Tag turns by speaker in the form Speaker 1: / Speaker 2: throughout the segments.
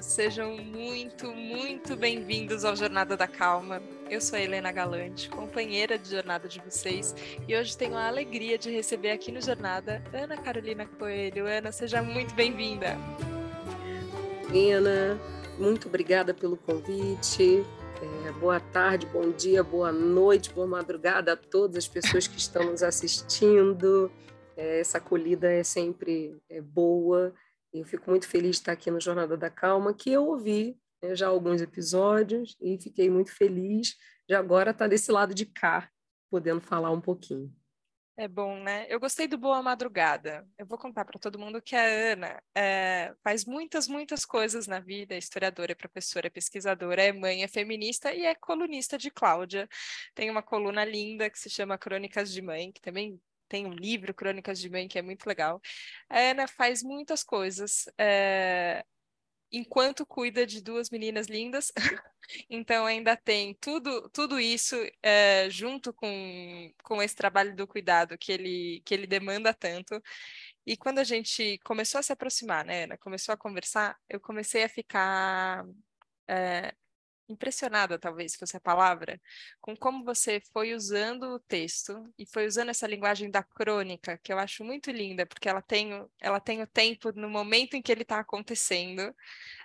Speaker 1: Sejam muito, muito bem-vindos ao Jornada da Calma. Eu sou a Helena Galante, companheira de jornada de vocês, e hoje tenho a alegria de receber aqui no Jornada Ana Carolina Coelho. Ana, seja muito bem-vinda.
Speaker 2: Ana, muito obrigada pelo convite. É, boa tarde, bom dia, boa noite, boa madrugada a todas as pessoas que estão nos assistindo. É, essa acolhida é sempre é, boa eu fico muito feliz de estar aqui no Jornada da Calma, que eu ouvi né, já alguns episódios e fiquei muito feliz de agora estar desse lado de cá, podendo falar um pouquinho.
Speaker 1: É bom, né? Eu gostei do Boa Madrugada. Eu vou contar para todo mundo que a Ana é, faz muitas, muitas coisas na vida. É historiadora, é professora, é pesquisadora, é mãe, é feminista e é colunista de Cláudia. Tem uma coluna linda que se chama Crônicas de Mãe, que também tem um livro, Crônicas de Mãe, que é muito legal. A Ana faz muitas coisas. É... Enquanto cuida de duas meninas lindas, então ainda tem tudo, tudo isso é, junto com, com esse trabalho do cuidado que ele, que ele demanda tanto. E quando a gente começou a se aproximar, né, Ana, começou a conversar, eu comecei a ficar é, impressionada, talvez fosse a palavra, com como você foi usando o texto e foi usando essa linguagem da crônica, que eu acho muito linda, porque ela tem, ela tem o tempo no momento em que ele está acontecendo.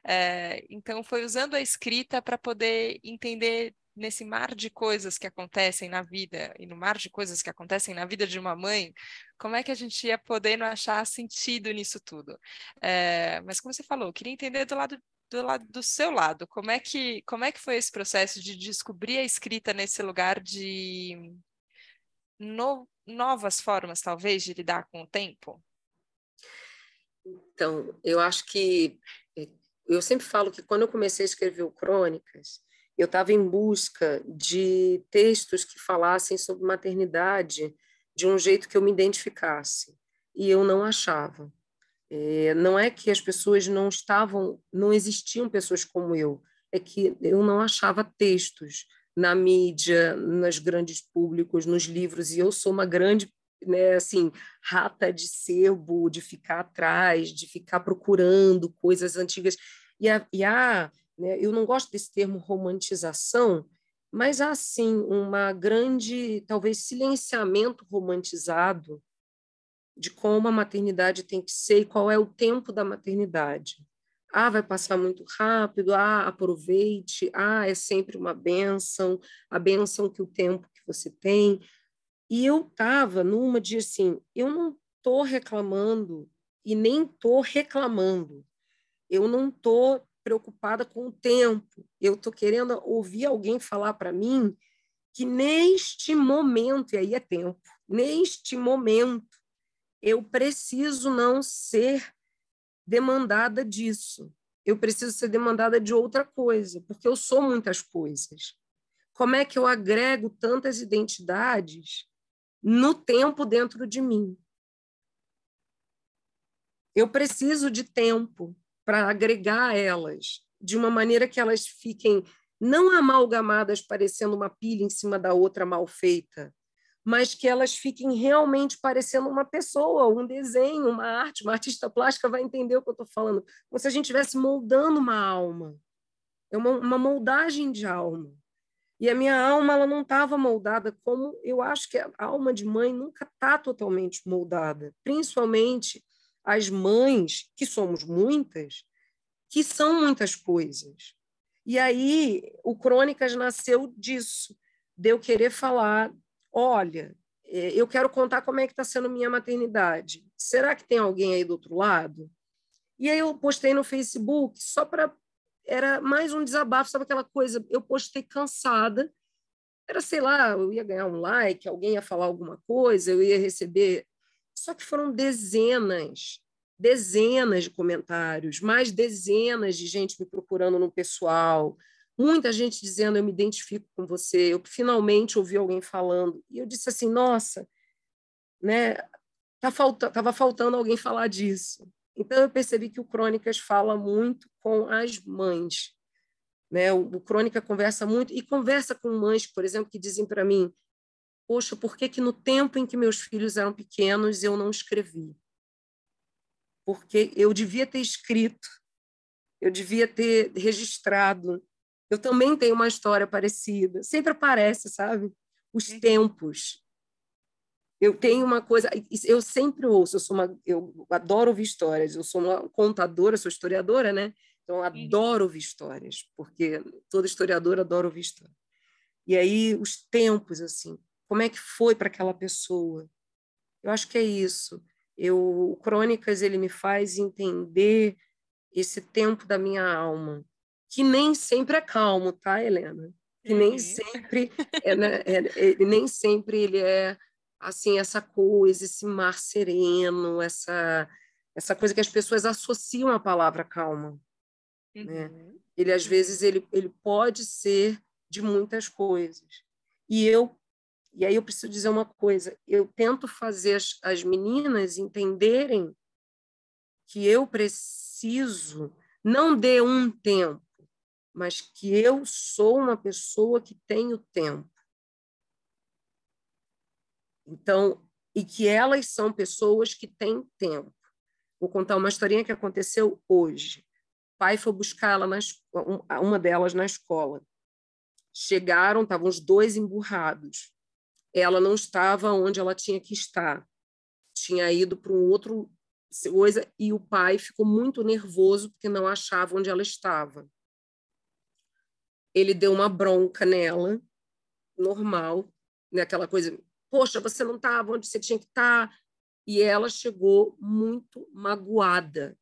Speaker 1: É, então, foi usando a escrita para poder entender nesse mar de coisas que acontecem na vida e no mar de coisas que acontecem na vida de uma mãe, como é que a gente ia podendo achar sentido nisso tudo? É, mas como você falou, eu queria entender do lado do lado do seu lado, como é que como é que foi esse processo de descobrir a escrita nesse lugar de no, novas formas, talvez, de lidar com o tempo?
Speaker 2: Então, eu acho que eu sempre falo que quando eu comecei a escrever o Crônicas, eu estava em busca de textos que falassem sobre maternidade de um jeito que eu me identificasse, e eu não achava. É, não é que as pessoas não estavam, não existiam pessoas como eu, é que eu não achava textos na mídia, nos grandes públicos, nos livros, e eu sou uma grande né, assim, rata de sebo, de ficar atrás, de ficar procurando coisas antigas. E, a, e a, né, eu não gosto desse termo romantização, mas há, sim, uma grande, talvez, silenciamento romantizado de como a maternidade tem que ser e qual é o tempo da maternidade. Ah, vai passar muito rápido, ah, aproveite, ah, é sempre uma benção, a benção que o tempo que você tem. E eu estava numa de assim, eu não estou reclamando e nem estou reclamando. Eu não estou preocupada com o tempo. Eu estou querendo ouvir alguém falar para mim que neste momento, e aí é tempo, neste momento, eu preciso não ser demandada disso. Eu preciso ser demandada de outra coisa, porque eu sou muitas coisas. Como é que eu agrego tantas identidades no tempo dentro de mim? Eu preciso de tempo para agregar elas de uma maneira que elas fiquem não amalgamadas, parecendo uma pilha em cima da outra mal feita, mas que elas fiquem realmente parecendo uma pessoa, um desenho, uma arte. Uma artista plástica vai entender o que eu estou falando. Como se a gente estivesse moldando uma alma. É uma, uma moldagem de alma. E a minha alma ela não estava moldada como eu acho que a alma de mãe nunca está totalmente moldada. Principalmente as mães, que somos muitas, que são muitas coisas. E aí o Crônicas nasceu disso, de eu querer falar olha, é, eu quero contar como é que está sendo minha maternidade. Será que tem alguém aí do outro lado? E aí eu postei no Facebook só para era mais um desabafo, sabe aquela coisa? Eu postei cansada. Era, sei lá, eu ia ganhar um like, alguém ia falar alguma coisa, eu ia receber. Só que foram dezenas, dezenas de comentários, mais dezenas de gente me procurando no pessoal, muita gente dizendo eu me identifico com você, eu finalmente ouvi alguém falando, e eu disse assim, nossa, né, tá tava faltando alguém falar disso. Então eu percebi que o Crônicas fala muito com as mães, né? O, o Crônica conversa muito e conversa com mães, por exemplo, que dizem para mim, poxa, por que que no tempo em que meus filhos eram pequenos eu não escrevi? Porque eu devia ter escrito eu devia ter registrado. Eu também tenho uma história parecida. Sempre aparece, sabe? Os uhum. tempos. Eu tenho uma coisa, eu sempre ouço, eu sou uma, eu adoro ouvir histórias. Eu sou uma contadora, sou historiadora, né? Então eu uhum. adoro ouvir histórias, porque toda historiadora adora ouvir histórias. E aí os tempos assim, como é que foi para aquela pessoa? Eu acho que é isso. Eu, o Crônicas ele me faz entender esse tempo da minha alma, que nem sempre é calmo, tá, Helena? Que nem uhum. sempre é, né, é, é, nem sempre ele é assim essa coisa, esse mar sereno, essa essa coisa que as pessoas associam à palavra calma. Né? Uhum. Né? Ele às vezes ele, ele pode ser de muitas coisas. E eu e aí eu preciso dizer uma coisa, eu tento fazer as, as meninas entenderem que eu preciso não de um tempo, mas que eu sou uma pessoa que tenho tempo. Então, e que elas são pessoas que têm tempo. Vou contar uma historinha que aconteceu hoje. O pai foi buscar ela uma delas na escola. Chegaram, estavam os dois emburrados ela não estava onde ela tinha que estar. Tinha ido para um outro coisa e o pai ficou muito nervoso porque não achava onde ela estava. Ele deu uma bronca nela, normal, né? aquela coisa, poxa, você não estava onde você tinha que estar. E ela chegou muito magoada.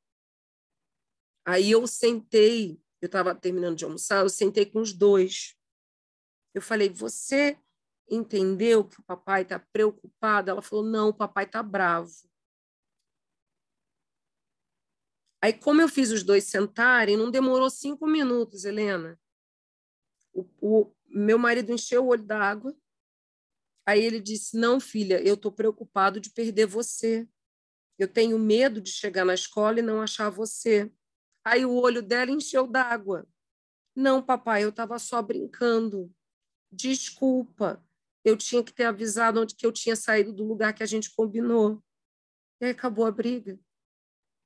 Speaker 2: Aí eu sentei, eu estava terminando de almoçar, eu sentei com os dois. Eu falei, você entendeu que o papai está preocupado? Ela falou: não, o papai está bravo. Aí, como eu fiz os dois sentarem, não demorou cinco minutos, Helena. O, o meu marido encheu o olho d'água. Aí ele disse: Não, filha, eu estou preocupado de perder você. Eu tenho medo de chegar na escola e não achar você. Aí o olho dela encheu d'água. Não, papai, eu estava só brincando. Desculpa eu tinha que ter avisado onde que eu tinha saído do lugar que a gente combinou. E aí acabou a briga.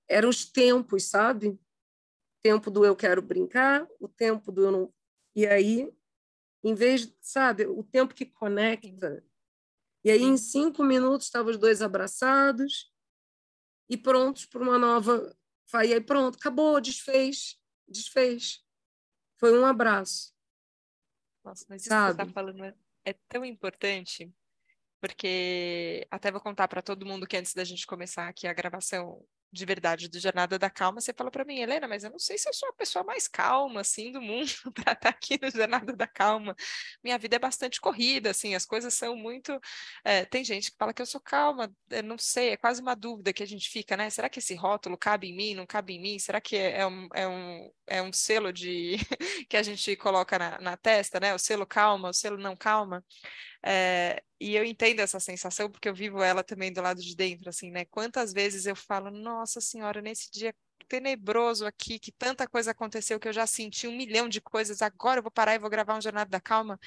Speaker 2: Eram os tempos, sabe? tempo do eu quero brincar, o tempo do eu não. E aí, em vez, sabe, o tempo que conecta. E aí, em cinco minutos, estavam os dois abraçados e prontos para uma nova. E aí, pronto, acabou, desfez, desfez. Foi um abraço.
Speaker 1: Nossa, mas isso sabe? que você está falando é é tão importante, porque até vou contar para todo mundo que antes da gente começar aqui a gravação, de verdade do Jornada da Calma, você falou para mim, Helena, mas eu não sei se eu sou a pessoa mais calma, assim, do mundo para estar tá aqui no Jornada da Calma. Minha vida é bastante corrida, assim, as coisas são muito... É, tem gente que fala que eu sou calma, eu não sei, é quase uma dúvida que a gente fica, né? Será que esse rótulo cabe em mim, não cabe em mim? Será que é, é um, é um, é um selo de que a gente coloca na, na testa, né? O selo calma, o selo não calma. É, e eu entendo essa sensação porque eu vivo ela também do lado de dentro, assim, né? Quantas vezes eu falo, nossa senhora, nesse dia tenebroso aqui, que tanta coisa aconteceu que eu já senti um milhão de coisas, agora eu vou parar e vou gravar um Jornada da Calma.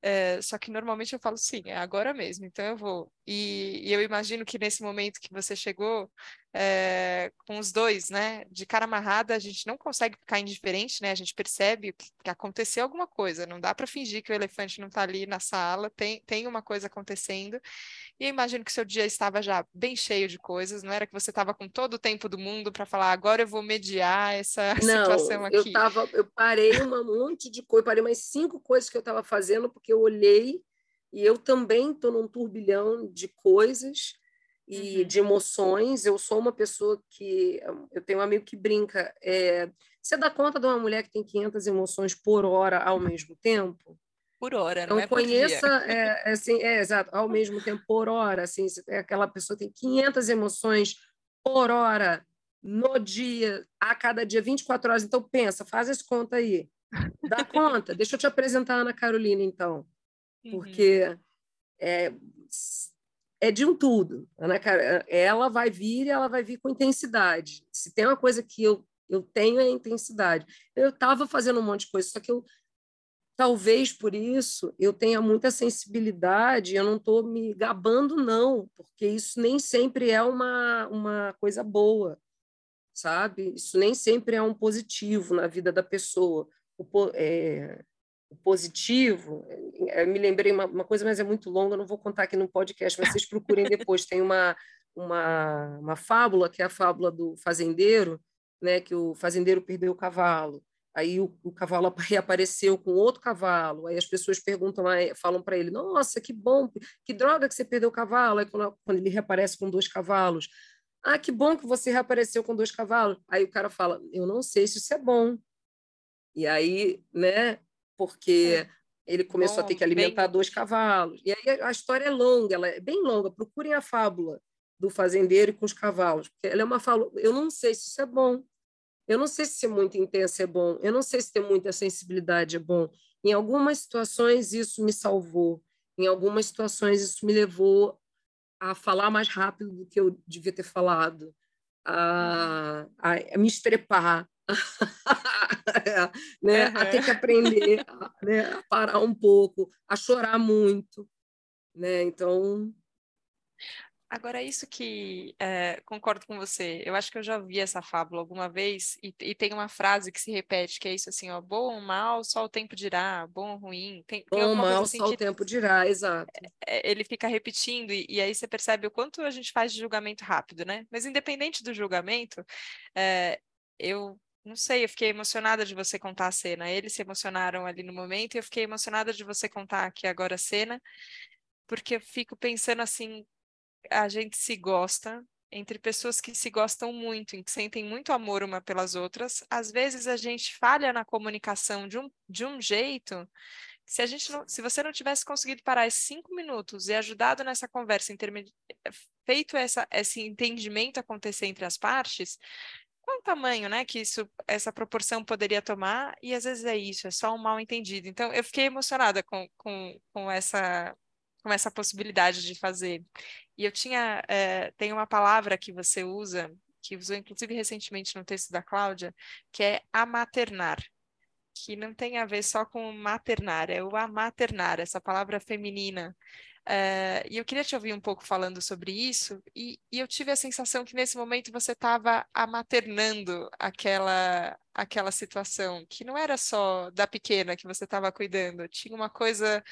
Speaker 1: É, só que normalmente eu falo sim, é agora mesmo, então eu vou. E, e eu imagino que nesse momento que você chegou, é, com os dois, né, de cara amarrada, a gente não consegue ficar indiferente, né? A gente percebe que, que aconteceu alguma coisa, não dá para fingir que o elefante não está ali na sala, tem, tem uma coisa acontecendo. E eu imagino que seu dia estava já bem cheio de coisas, não era que você estava com todo o tempo do mundo para falar, agora eu vou mediar essa não, situação aqui.
Speaker 2: Eu, tava, eu parei um monte de coisa, parei mais cinco coisas que eu estava fazendo, porque eu olhei e eu também estou num turbilhão de coisas e uhum. de emoções. Eu sou uma pessoa que. Eu tenho um amigo que brinca. É, você dá conta de uma mulher que tem 500 emoções por hora ao mesmo tempo?
Speaker 1: Por hora, não então, é
Speaker 2: conheça, é, é, assim, é, exato, ao mesmo tempo, por hora, assim, é aquela pessoa tem 500 emoções por hora, no dia, a cada dia, 24 horas. Então, pensa, faz essa conta aí. Dá conta? Deixa eu te apresentar a Ana Carolina, então. Porque uhum. é, é de um tudo. Ana, ela vai vir e ela vai vir com intensidade. Se tem uma coisa que eu, eu tenho é intensidade. Eu estava fazendo um monte de coisa, só que eu talvez por isso eu tenha muita sensibilidade, eu não estou me gabando, não, porque isso nem sempre é uma, uma coisa boa, sabe? Isso nem sempre é um positivo na vida da pessoa. O, é, o positivo, é, me lembrei uma, uma, coisa, mas é muito longa, não vou contar aqui no podcast, mas vocês procurem depois. Tem uma, uma, uma fábula, que é a fábula do fazendeiro, né, que o fazendeiro perdeu o cavalo. Aí o, o cavalo reapareceu com outro cavalo. Aí as pessoas perguntam, falam para ele: Nossa, que bom, que droga que você perdeu o cavalo. Aí quando, quando ele reaparece com dois cavalos, ah, que bom que você reapareceu com dois cavalos. Aí o cara fala: Eu não sei se isso é bom. E aí, né? Porque é. ele começou bom, a ter que alimentar bem... dois cavalos. E aí a história é longa, ela é bem longa. Procurem a fábula do fazendeiro com os cavalos. Porque ela é uma fábula. Eu não sei se isso é bom. Eu não sei se ser muito intenso é bom. Eu não sei se ter muita sensibilidade é bom. Em algumas situações isso me salvou. Em algumas situações isso me levou a falar mais rápido do que eu devia ter falado, a, a me estrepar, né? Uhum. a ter que aprender a, né? a parar um pouco, a chorar muito. Né? Então,
Speaker 1: Agora, isso que é, concordo com você. Eu acho que eu já vi essa fábula alguma vez, e, e, tem uma frase que se repete, que é isso assim, ó, bom ou mal, só o tempo dirá, bom ou ruim. Tem,
Speaker 2: bom ou mal, assim só que, o tempo dirá, exato.
Speaker 1: É, ele fica repetindo, e, e, aí você percebe o quanto a gente faz de julgamento rápido, né? Mas independente do julgamento, é, eu não sei, eu fiquei emocionada de você contar a cena. Eles se emocionaram ali no momento, e eu fiquei emocionada de você contar aqui agora a cena, porque eu fico pensando assim, a gente se gosta, entre pessoas que se gostam muito, que sentem muito amor uma pelas outras, às vezes a gente falha na comunicação de um, de um jeito se a gente não, se você não tivesse conseguido parar esses cinco minutos e ajudado nessa conversa, feito essa, esse entendimento acontecer entre as partes, qual o tamanho, né, que isso, essa proporção poderia tomar? E às vezes é isso, é só um mal entendido. Então, eu fiquei emocionada com, com, com essa com essa possibilidade de fazer. E eu tinha, é, tem uma palavra que você usa, que usou inclusive recentemente no texto da Cláudia, que é amaternar, que não tem a ver só com maternar, é o amaternar, essa palavra feminina. É, e eu queria te ouvir um pouco falando sobre isso, e, e eu tive a sensação que nesse momento você estava amaternando aquela, aquela situação, que não era só da pequena que você estava cuidando, tinha uma coisa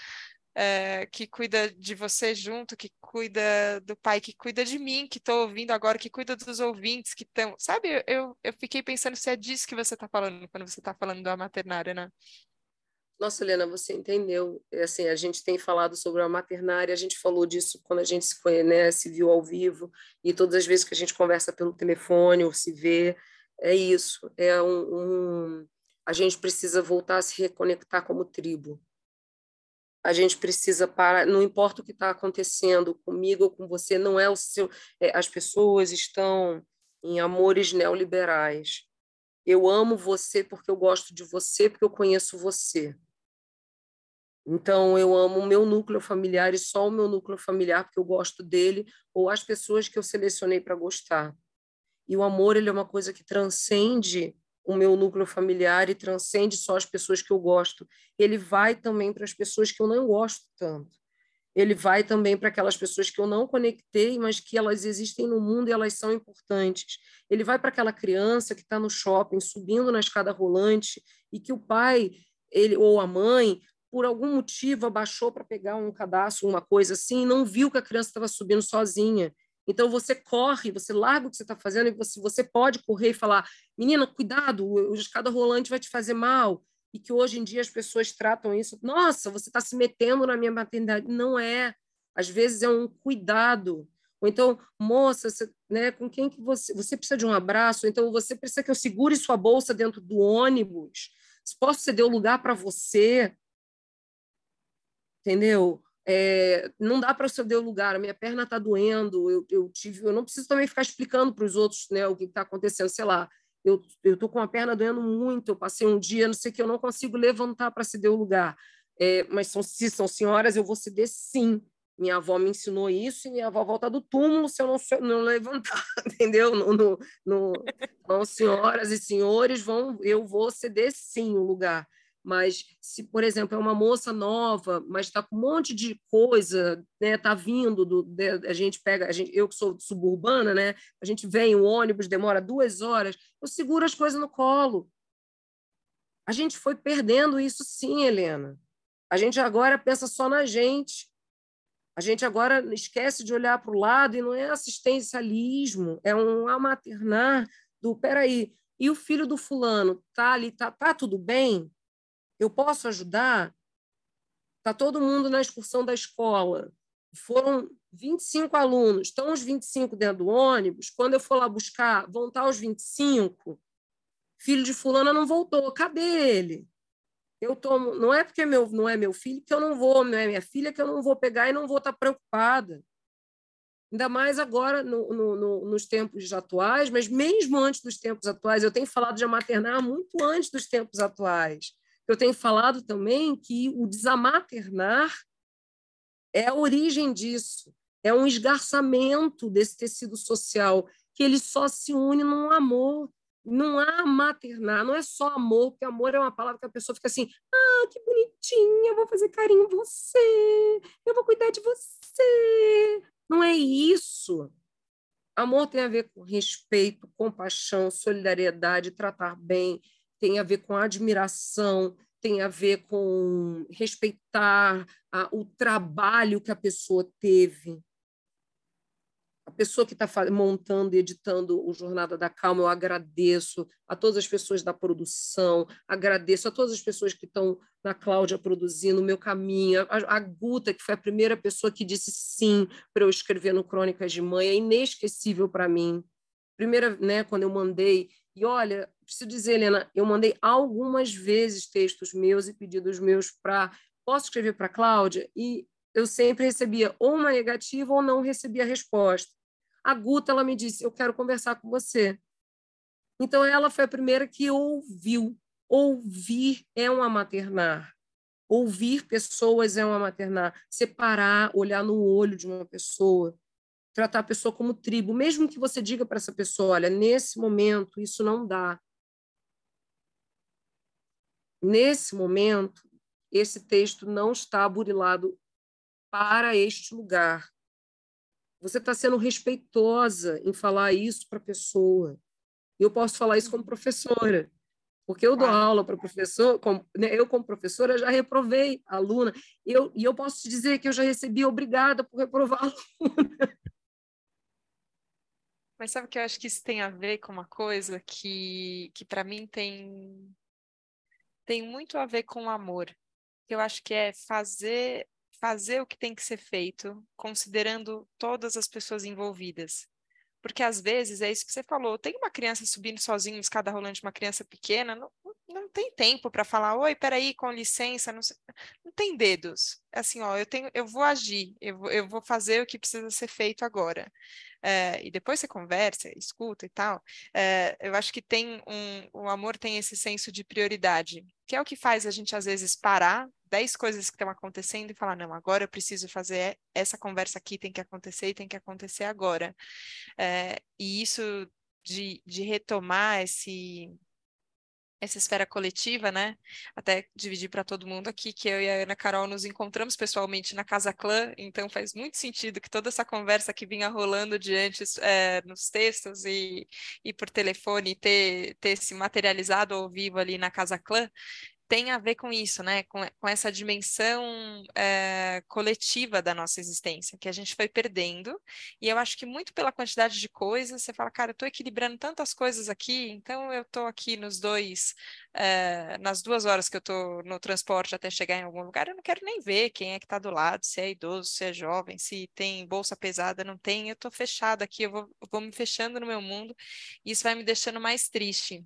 Speaker 1: é, que cuida de você junto, que cuida do pai, que cuida de mim, que estou ouvindo agora, que cuida dos ouvintes que estão. Sabe, eu, eu fiquei pensando se é disso que você está falando quando você está falando da maternária, né?
Speaker 2: Nossa, Helena, você entendeu. É assim, a gente tem falado sobre a maternária, a gente falou disso quando a gente se conhece, viu ao vivo, e todas as vezes que a gente conversa pelo telefone ou se vê, é isso. É um, um a gente precisa voltar a se reconectar como tribo a gente precisa parar, não importa o que está acontecendo comigo ou com você, não é o seu. É, as pessoas estão em amores neoliberais. Eu amo você porque eu gosto de você, porque eu conheço você. Então, eu amo o meu núcleo familiar e só o meu núcleo familiar porque eu gosto dele, ou as pessoas que eu selecionei para gostar. E o amor ele é uma coisa que transcende o meu núcleo familiar e transcende só as pessoas que eu gosto. Ele vai também para as pessoas que eu não gosto tanto. Ele vai também para aquelas pessoas que eu não conectei, mas que elas existem no mundo e elas são importantes. Ele vai para aquela criança que está no shopping, subindo na escada rolante, e que o pai ele ou a mãe, por algum motivo, abaixou para pegar um cadastro, uma coisa assim, e não viu que a criança estava subindo sozinha. Então você corre, você larga o que você está fazendo e você, você pode correr e falar: menina, cuidado, o escada rolante vai te fazer mal. E que hoje em dia as pessoas tratam isso, nossa, você está se metendo na minha maternidade. Não é. Às vezes é um cuidado. Ou então, moça, você, né, com quem que você. Você precisa de um abraço, então você precisa que eu segure sua bolsa dentro do ônibus. Posso ceder o lugar para você? Entendeu? É, não dá para ceder o lugar, a minha perna está doendo, eu, eu, tive, eu não preciso também ficar explicando para os outros né, o que está acontecendo, sei lá, eu estou com a perna doendo muito, eu passei um dia, não sei o que, eu não consigo levantar para ceder o lugar. É, mas são, se são senhoras, eu vou ceder sim. Minha avó me ensinou isso e minha avó volta do túmulo se eu não, não levantar, entendeu? No, no, no, então, senhoras e senhores, vão, eu vou ceder sim o lugar mas se, por exemplo, é uma moça nova, mas está com um monte de coisa, né? Tá vindo do, de, a gente pega, a gente, eu que sou suburbana, né? A gente vem o ônibus demora duas horas, eu seguro as coisas no colo. A gente foi perdendo isso, sim, Helena. A gente agora pensa só na gente. A gente agora esquece de olhar para o lado e não é assistencialismo, é um amaternar do peraí. E o filho do fulano tá ali, tá, tá tudo bem? Eu posso ajudar? Está todo mundo na excursão da escola. Foram 25 alunos, estão os 25 dentro do ônibus. Quando eu for lá buscar, vão estar os 25. Filho de fulana não voltou, cadê ele? Eu tomo, não é porque meu, não é meu filho que eu não vou, não é minha filha que eu não vou pegar e não vou estar preocupada. Ainda mais agora no, no, no, nos tempos atuais, mas mesmo antes dos tempos atuais, eu tenho falado de maternar muito antes dos tempos atuais. Eu tenho falado também que o desamaternar é a origem disso, é um esgarçamento desse tecido social, que ele só se une num amor. Não há maternar, não é só amor, porque amor é uma palavra que a pessoa fica assim: ah, que bonitinha, eu vou fazer carinho em você, eu vou cuidar de você. Não é isso. Amor tem a ver com respeito, compaixão, solidariedade, tratar bem, tem a ver com admiração, tem a ver com respeitar a, o trabalho que a pessoa teve. A pessoa que está montando e editando o Jornada da Calma, eu agradeço a todas as pessoas da produção, agradeço a todas as pessoas que estão na Cláudia produzindo o meu caminho, a, a Guta, que foi a primeira pessoa que disse sim para eu escrever no Crônicas de Mãe, é inesquecível para mim. Primeira, né, quando eu mandei, e olha, preciso dizer, Helena, eu mandei algumas vezes textos meus e pedidos meus para. Posso escrever para a Cláudia? E eu sempre recebia ou uma negativa ou não recebia resposta. A Guta ela me disse: Eu quero conversar com você. Então, ela foi a primeira que ouviu. Ouvir é um maternar. Ouvir pessoas é um maternar. Separar, olhar no olho de uma pessoa tratar a pessoa como tribo, mesmo que você diga para essa pessoa, olha, nesse momento isso não dá. Nesse momento, esse texto não está burilado para este lugar. Você está sendo respeitosa em falar isso para a pessoa. E eu posso falar isso como professora, porque eu dou aula para professor, como, né, eu como professora já reprovei a aluna, eu, e eu posso te dizer que eu já recebi obrigada por reprovar a aluna.
Speaker 1: Mas sabe que eu acho que isso tem a ver com uma coisa que, que para mim tem, tem muito a ver com amor. Eu acho que é fazer, fazer o que tem que ser feito, considerando todas as pessoas envolvidas. Porque às vezes é isso que você falou, tem uma criança subindo sozinha, escada rolante, uma criança pequena, não, não tem tempo para falar, oi, peraí, com licença, não, não tem dedos. É assim, ó, eu tenho, eu vou agir, eu eu vou fazer o que precisa ser feito agora é, e depois você conversa, escuta e tal, é, eu acho que tem um, o amor tem esse senso de prioridade, que é o que faz a gente às vezes parar dez coisas que estão acontecendo e falar, não, agora eu preciso fazer essa conversa aqui, tem que acontecer e tem que acontecer agora. É, e isso de, de retomar esse essa esfera coletiva, né? Até dividir para todo mundo aqui que eu e a Ana Carol nos encontramos pessoalmente na Casa Clã, então faz muito sentido que toda essa conversa que vinha rolando diante é, nos textos e, e por telefone ter, ter se materializado ao vivo ali na Casa Clã, tem a ver com isso, né? Com, com essa dimensão é, coletiva da nossa existência, que a gente foi perdendo. E eu acho que muito pela quantidade de coisas, você fala, cara, eu estou equilibrando tantas coisas aqui, então eu estou aqui nos dois, é, nas duas horas que eu estou no transporte até chegar em algum lugar, eu não quero nem ver quem é que está do lado, se é idoso, se é jovem, se tem bolsa pesada, não tem. Eu estou fechada aqui, eu vou, eu vou me fechando no meu mundo, e isso vai me deixando mais triste.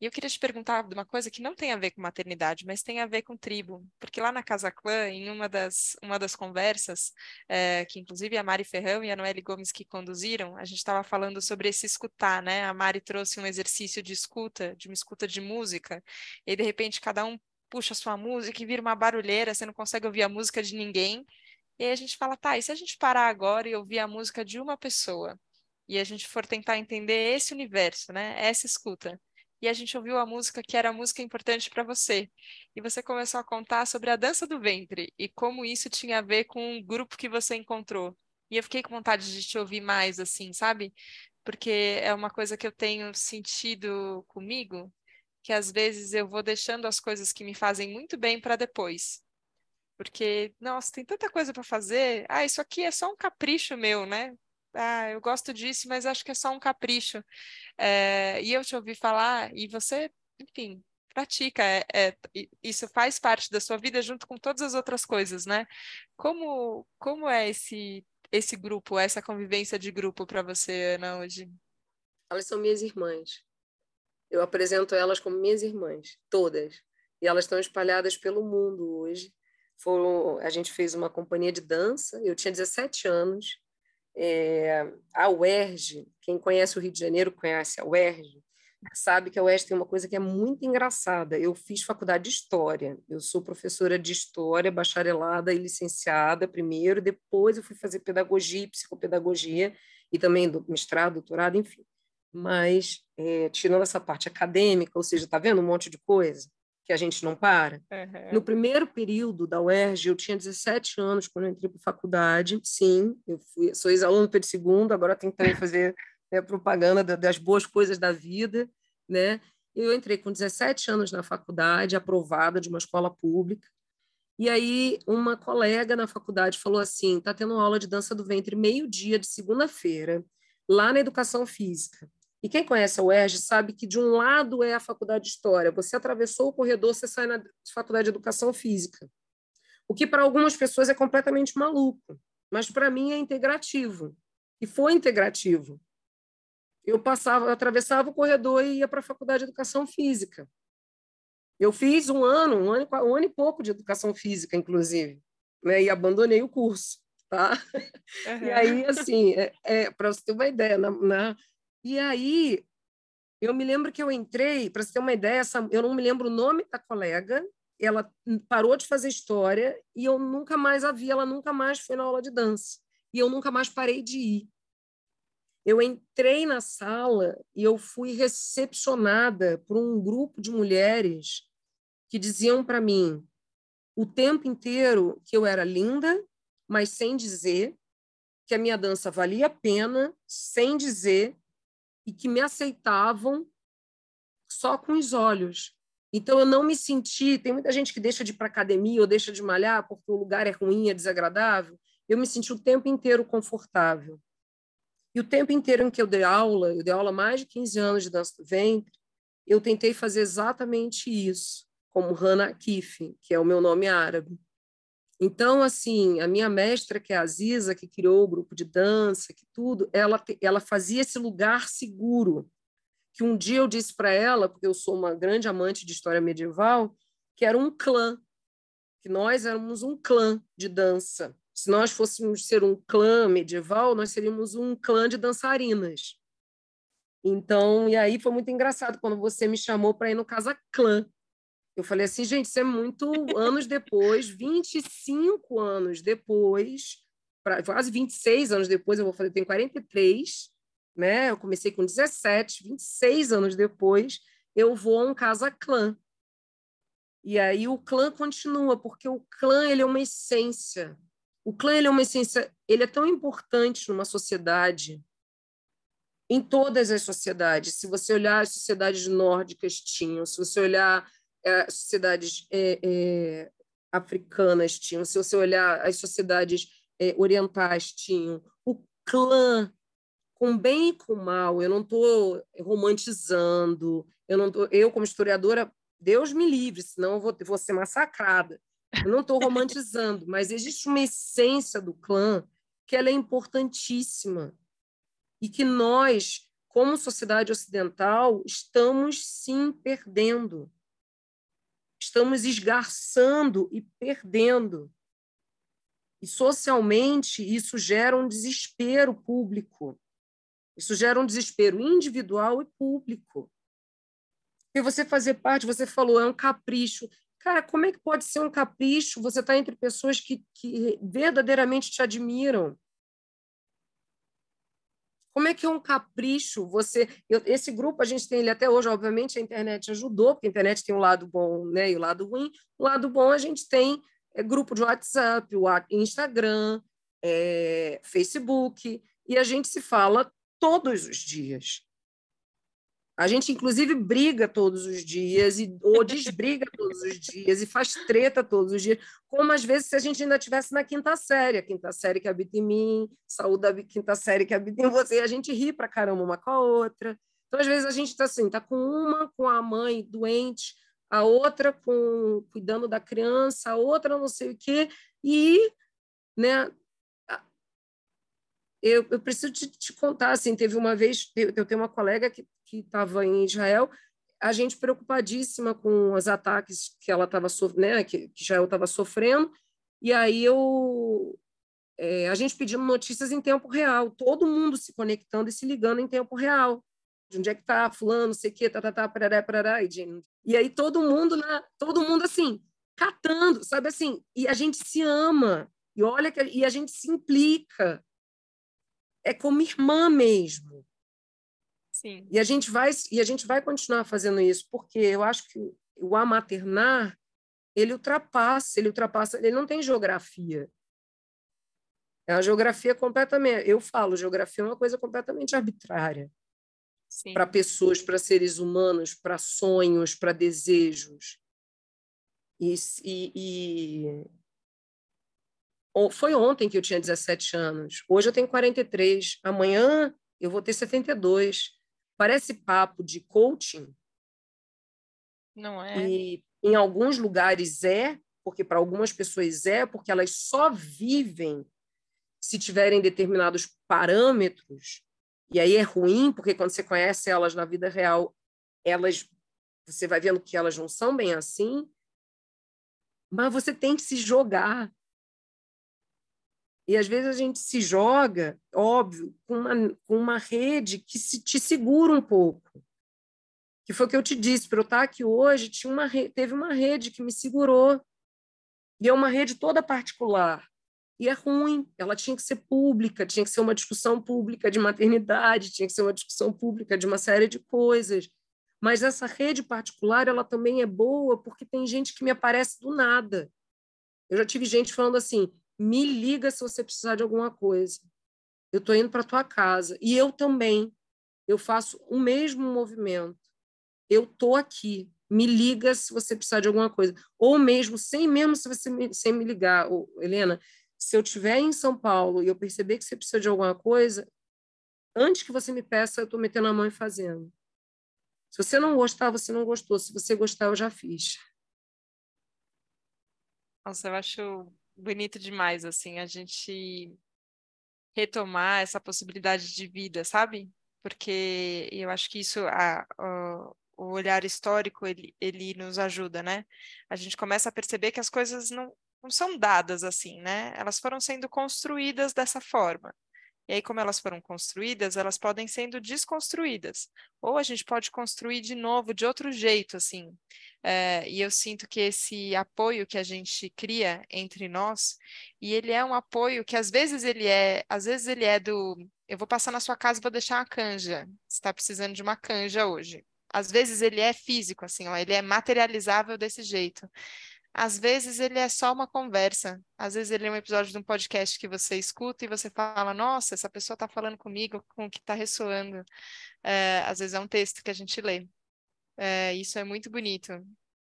Speaker 1: E eu queria te perguntar de uma coisa que não tem a ver com maternidade, mas tem a ver com tribo. Porque lá na Casa Clã, em uma das, uma das conversas, é, que inclusive a Mari Ferrão e a Noelle Gomes que conduziram, a gente estava falando sobre esse escutar, né? A Mari trouxe um exercício de escuta, de uma escuta de música, e de repente cada um puxa a sua música e vira uma barulheira, você não consegue ouvir a música de ninguém. E aí a gente fala, tá, e se a gente parar agora e ouvir a música de uma pessoa? E a gente for tentar entender esse universo, né? Essa escuta e a gente ouviu a música que era a música importante para você. E você começou a contar sobre a dança do ventre e como isso tinha a ver com o grupo que você encontrou. E eu fiquei com vontade de te ouvir mais, assim, sabe? Porque é uma coisa que eu tenho sentido comigo, que às vezes eu vou deixando as coisas que me fazem muito bem para depois. Porque, nossa, tem tanta coisa para fazer. Ah, isso aqui é só um capricho meu, né? Ah, eu gosto disso, mas acho que é só um capricho. É, e eu te ouvi falar, e você, enfim, pratica. É, é, isso faz parte da sua vida junto com todas as outras coisas, né? Como, como é esse, esse grupo, essa convivência de grupo para você, Ana, hoje?
Speaker 2: Elas são minhas irmãs. Eu apresento elas como minhas irmãs, todas. E elas estão espalhadas pelo mundo hoje. Foram, a gente fez uma companhia de dança, eu tinha 17 anos. É, a UERJ, quem conhece o Rio de Janeiro conhece a UERJ, sabe que a UERJ tem uma coisa que é muito engraçada. Eu fiz faculdade de História, eu sou professora de História, bacharelada e licenciada primeiro, depois eu fui fazer Pedagogia e Psicopedagogia, e também do mestrado, doutorado, enfim. Mas, é, tirando essa parte acadêmica, ou seja, está vendo um monte de coisa? Que a gente não para. Uhum. No primeiro período da UERJ, eu tinha 17 anos quando eu entrei para a faculdade. Sim, eu fui, sou ex-aluno do Pedro II, agora também fazer né, propaganda das boas coisas da vida. Né? Eu entrei com 17 anos na faculdade, aprovada de uma escola pública. E aí, uma colega na faculdade falou assim: está tendo aula de dança do ventre meio-dia de segunda-feira, lá na educação física. E quem conhece a UERJ sabe que de um lado é a faculdade de História, você atravessou o corredor, você sai na faculdade de Educação Física. O que para algumas pessoas é completamente maluco, mas para mim é integrativo. E foi integrativo. Eu passava, eu atravessava o corredor e ia para a faculdade de Educação Física. Eu fiz um ano, um ano, um ano e pouco de Educação Física, inclusive, né? e abandonei o curso. Tá? Uhum. E aí, assim, é, é para você ter uma ideia, na, na e aí, eu me lembro que eu entrei, para você ter uma ideia, essa, eu não me lembro o nome da colega, ela parou de fazer história e eu nunca mais a vi, ela nunca mais foi na aula de dança. E eu nunca mais parei de ir. Eu entrei na sala e eu fui recepcionada por um grupo de mulheres que diziam para mim o tempo inteiro que eu era linda, mas sem dizer que a minha dança valia a pena, sem dizer e que me aceitavam só com os olhos. Então eu não me senti, tem muita gente que deixa de ir para academia ou deixa de malhar porque o lugar é ruim, é desagradável. Eu me senti o tempo inteiro confortável. E o tempo inteiro em que eu dei aula, eu dei aula mais de 15 anos de dança do ventre, eu tentei fazer exatamente isso, como Hannah Kif, que é o meu nome árabe. Então, assim, a minha mestra, que é a Aziza, que criou o grupo de dança, que tudo, ela, ela fazia esse lugar seguro. Que um dia eu disse para ela, porque eu sou uma grande amante de história medieval, que era um clã, que nós éramos um clã de dança. Se nós fôssemos ser um clã medieval, nós seríamos um clã de dançarinas. Então, e aí foi muito engraçado quando você me chamou para ir no Casa Clã, eu falei assim, gente, isso é muito anos depois, 25 anos depois, pra, quase 26 anos depois, eu vou fazer, tenho 43, né? Eu comecei com 17, 26 anos depois, eu vou a um casa clã. E aí o clã continua, porque o clã ele é uma essência. O clã ele é uma essência, ele é tão importante numa sociedade, em todas as sociedades. Se você olhar as sociedades nórdicas tinham, se você olhar é, sociedades é, é, africanas tinham, se você olhar as sociedades é, orientais tinham, o clã com bem e com mal, eu não estou romantizando, eu não tô, eu como historiadora, Deus me livre, senão eu vou, vou ser massacrada. Eu não estou romantizando, mas existe uma essência do clã que ela é importantíssima e que nós, como sociedade ocidental, estamos sim perdendo estamos esgarçando e perdendo. E socialmente isso gera um desespero público. Isso gera um desespero individual e público. E você fazer parte, você falou, é um capricho. Cara, como é que pode ser um capricho? Você está entre pessoas que, que verdadeiramente te admiram. Como é que é um capricho você. Eu, esse grupo a gente tem ele até hoje, obviamente a internet ajudou, porque a internet tem um lado bom né, e o um lado ruim. O lado bom a gente tem é, grupo de WhatsApp, Instagram, é, Facebook, e a gente se fala todos os dias. A gente, inclusive, briga todos os dias, e, ou desbriga todos os dias, e faz treta todos os dias, como às vezes se a gente ainda estivesse na quinta série, a quinta série que habita em mim, saúde da quinta série que habita em você, a gente ri pra caramba uma com a outra. Então, às vezes, a gente está assim, está com uma com a mãe doente, a outra com cuidando da criança, a outra não sei o quê, e né, eu, eu preciso te, te, contar, assim, teve uma vez, eu tenho uma colega que estava em Israel, a gente preocupadíssima com os ataques que ela estava né, que, que Israel estava sofrendo, e aí eu é, a gente pedindo notícias em tempo real, todo mundo se conectando e se ligando em tempo real. De onde é que está fulano, não sei o quê, tá, tá, tá, parará, parará, e, e aí todo mundo, todo mundo assim, catando, sabe assim, e a gente se ama, e olha que e a gente se implica, é como irmã mesmo.
Speaker 1: Sim.
Speaker 2: E a gente vai e a gente vai continuar fazendo isso, porque eu acho que o amaternar ele ultrapassa, ele ultrapassa, ele não tem geografia. É uma geografia completamente, eu falo, geografia é uma coisa completamente arbitrária. Para pessoas, para seres humanos, para sonhos, para desejos. E, e, e, foi ontem que eu tinha 17 anos. Hoje eu tenho 43. Amanhã eu vou ter 72. Parece papo de coaching.
Speaker 1: Não é?
Speaker 2: E em alguns lugares é, porque para algumas pessoas é, porque elas só vivem se tiverem determinados parâmetros. E aí é ruim, porque quando você conhece elas na vida real, elas você vai vendo que elas não são bem assim. Mas você tem que se jogar e às vezes a gente se joga, óbvio, com uma, com uma rede que se, te segura um pouco. Que foi o que eu te disse, para eu estar aqui hoje, tinha uma teve uma rede que me segurou. E é uma rede toda particular. E é ruim, ela tinha que ser pública, tinha que ser uma discussão pública de maternidade, tinha que ser uma discussão pública de uma série de coisas. Mas essa rede particular, ela também é boa porque tem gente que me aparece do nada. Eu já tive gente falando assim: me liga se você precisar de alguma coisa. Eu estou indo para tua casa. E eu também. Eu faço o mesmo movimento. Eu estou aqui. Me liga se você precisar de alguma coisa. Ou mesmo, sem mesmo se você me, sem me ligar, Helena, se eu estiver em São Paulo e eu perceber que você precisa de alguma coisa, antes que você me peça, eu estou metendo a mão e fazendo. Se você não gostar, você não gostou. Se você gostar, eu já fiz.
Speaker 1: Nossa, eu acho bonito demais, assim, a gente retomar essa possibilidade de vida, sabe? Porque eu acho que isso, a, a, o olhar histórico, ele, ele nos ajuda, né? A gente começa a perceber que as coisas não, não são dadas assim, né? Elas foram sendo construídas dessa forma. E aí, como elas foram construídas, elas podem sendo desconstruídas. Ou a gente pode construir de novo, de outro jeito, assim. É, e eu sinto que esse apoio que a gente cria entre nós, e ele é um apoio que às vezes ele é, às vezes ele é do eu vou passar na sua casa e vou deixar uma canja. Você está precisando de uma canja hoje. Às vezes ele é físico, assim, ó, ele é materializável desse jeito. Às vezes ele é só uma conversa, às vezes ele é um episódio de um podcast que você escuta e você fala, nossa, essa pessoa está falando comigo com o que está ressoando. É, às vezes é um texto que a gente lê. É, isso é muito bonito.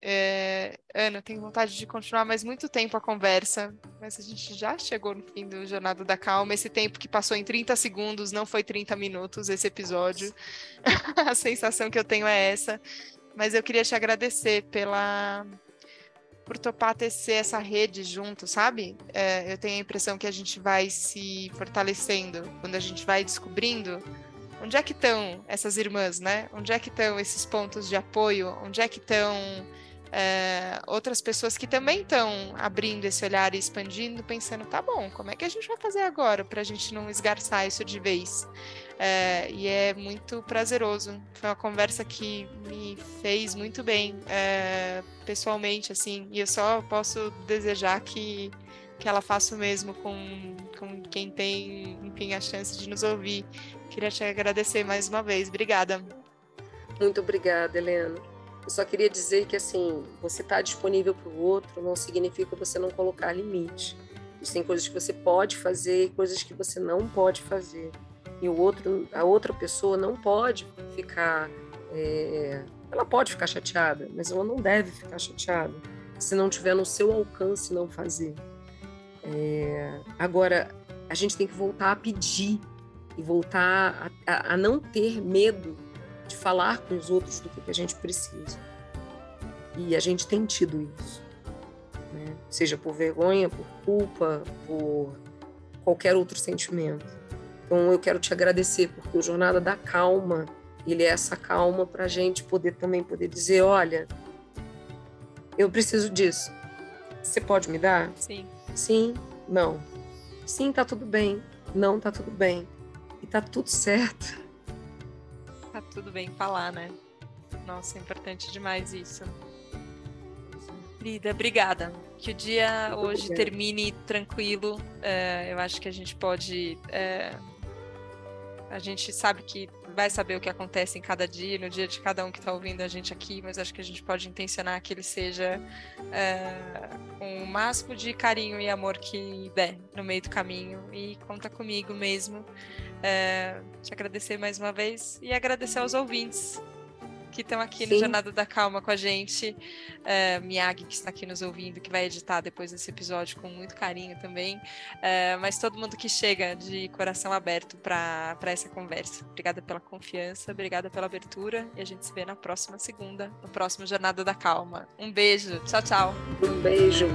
Speaker 1: É, Ana, tenho vontade de continuar mais muito tempo a conversa, mas a gente já chegou no fim do Jornada da Calma. Esse tempo que passou em 30 segundos não foi 30 minutos, esse episódio. a sensação que eu tenho é essa. Mas eu queria te agradecer pela por topar tecer essa rede junto, sabe? É, eu tenho a impressão que a gente vai se fortalecendo quando a gente vai descobrindo onde é que estão essas irmãs, né? Onde é que estão esses pontos de apoio? Onde é que estão é, outras pessoas que também estão abrindo esse olhar e expandindo, pensando, tá bom, como é que a gente vai fazer agora para a gente não esgarçar isso de vez? É, e é muito prazeroso. Foi uma conversa que me fez muito bem é, pessoalmente, assim. E eu só posso desejar que, que ela faça o mesmo com, com quem tem, enfim, a chance de nos ouvir. Queria te agradecer mais uma vez. Obrigada.
Speaker 2: Muito obrigada, Helena. Eu só queria dizer que, assim, você estar tá disponível para o outro não significa você não colocar limite. Existem coisas que você pode fazer e coisas que você não pode fazer. E o outro, a outra pessoa não pode ficar. É, ela pode ficar chateada, mas ela não deve ficar chateada se não tiver no seu alcance não fazer. É, agora, a gente tem que voltar a pedir e voltar a, a, a não ter medo de falar com os outros do que, que a gente precisa. E a gente tem tido isso. Né? Seja por vergonha, por culpa, por qualquer outro sentimento. Então eu quero te agradecer, porque o Jornada da Calma, ele é essa calma para a gente poder também poder dizer, olha, eu preciso disso. Você pode me dar?
Speaker 1: Sim.
Speaker 2: Sim, não. Sim, tá tudo bem. Não, tá tudo bem. E tá tudo certo.
Speaker 1: Tá tudo bem falar, né? Nossa, é importante demais isso. Lida, obrigada. Que o dia Muito hoje obrigada. termine tranquilo. É, eu acho que a gente pode. É, a gente sabe que vai saber o que acontece em cada dia, no dia de cada um que está ouvindo a gente aqui, mas acho que a gente pode intencionar que ele seja é, com o máximo de carinho e amor que der no meio do caminho. E conta comigo mesmo. É, te agradecer mais uma vez e agradecer aos ouvintes que estão aqui Sim. no Jornada da Calma com a gente. Uh, Miyagi, que está aqui nos ouvindo, que vai editar depois desse episódio com muito carinho também. Uh, mas todo mundo que chega de coração aberto para essa conversa. Obrigada pela confiança, obrigada pela abertura e a gente se vê na próxima segunda, no próximo Jornada da Calma. Um beijo, tchau, tchau.
Speaker 2: Um beijo.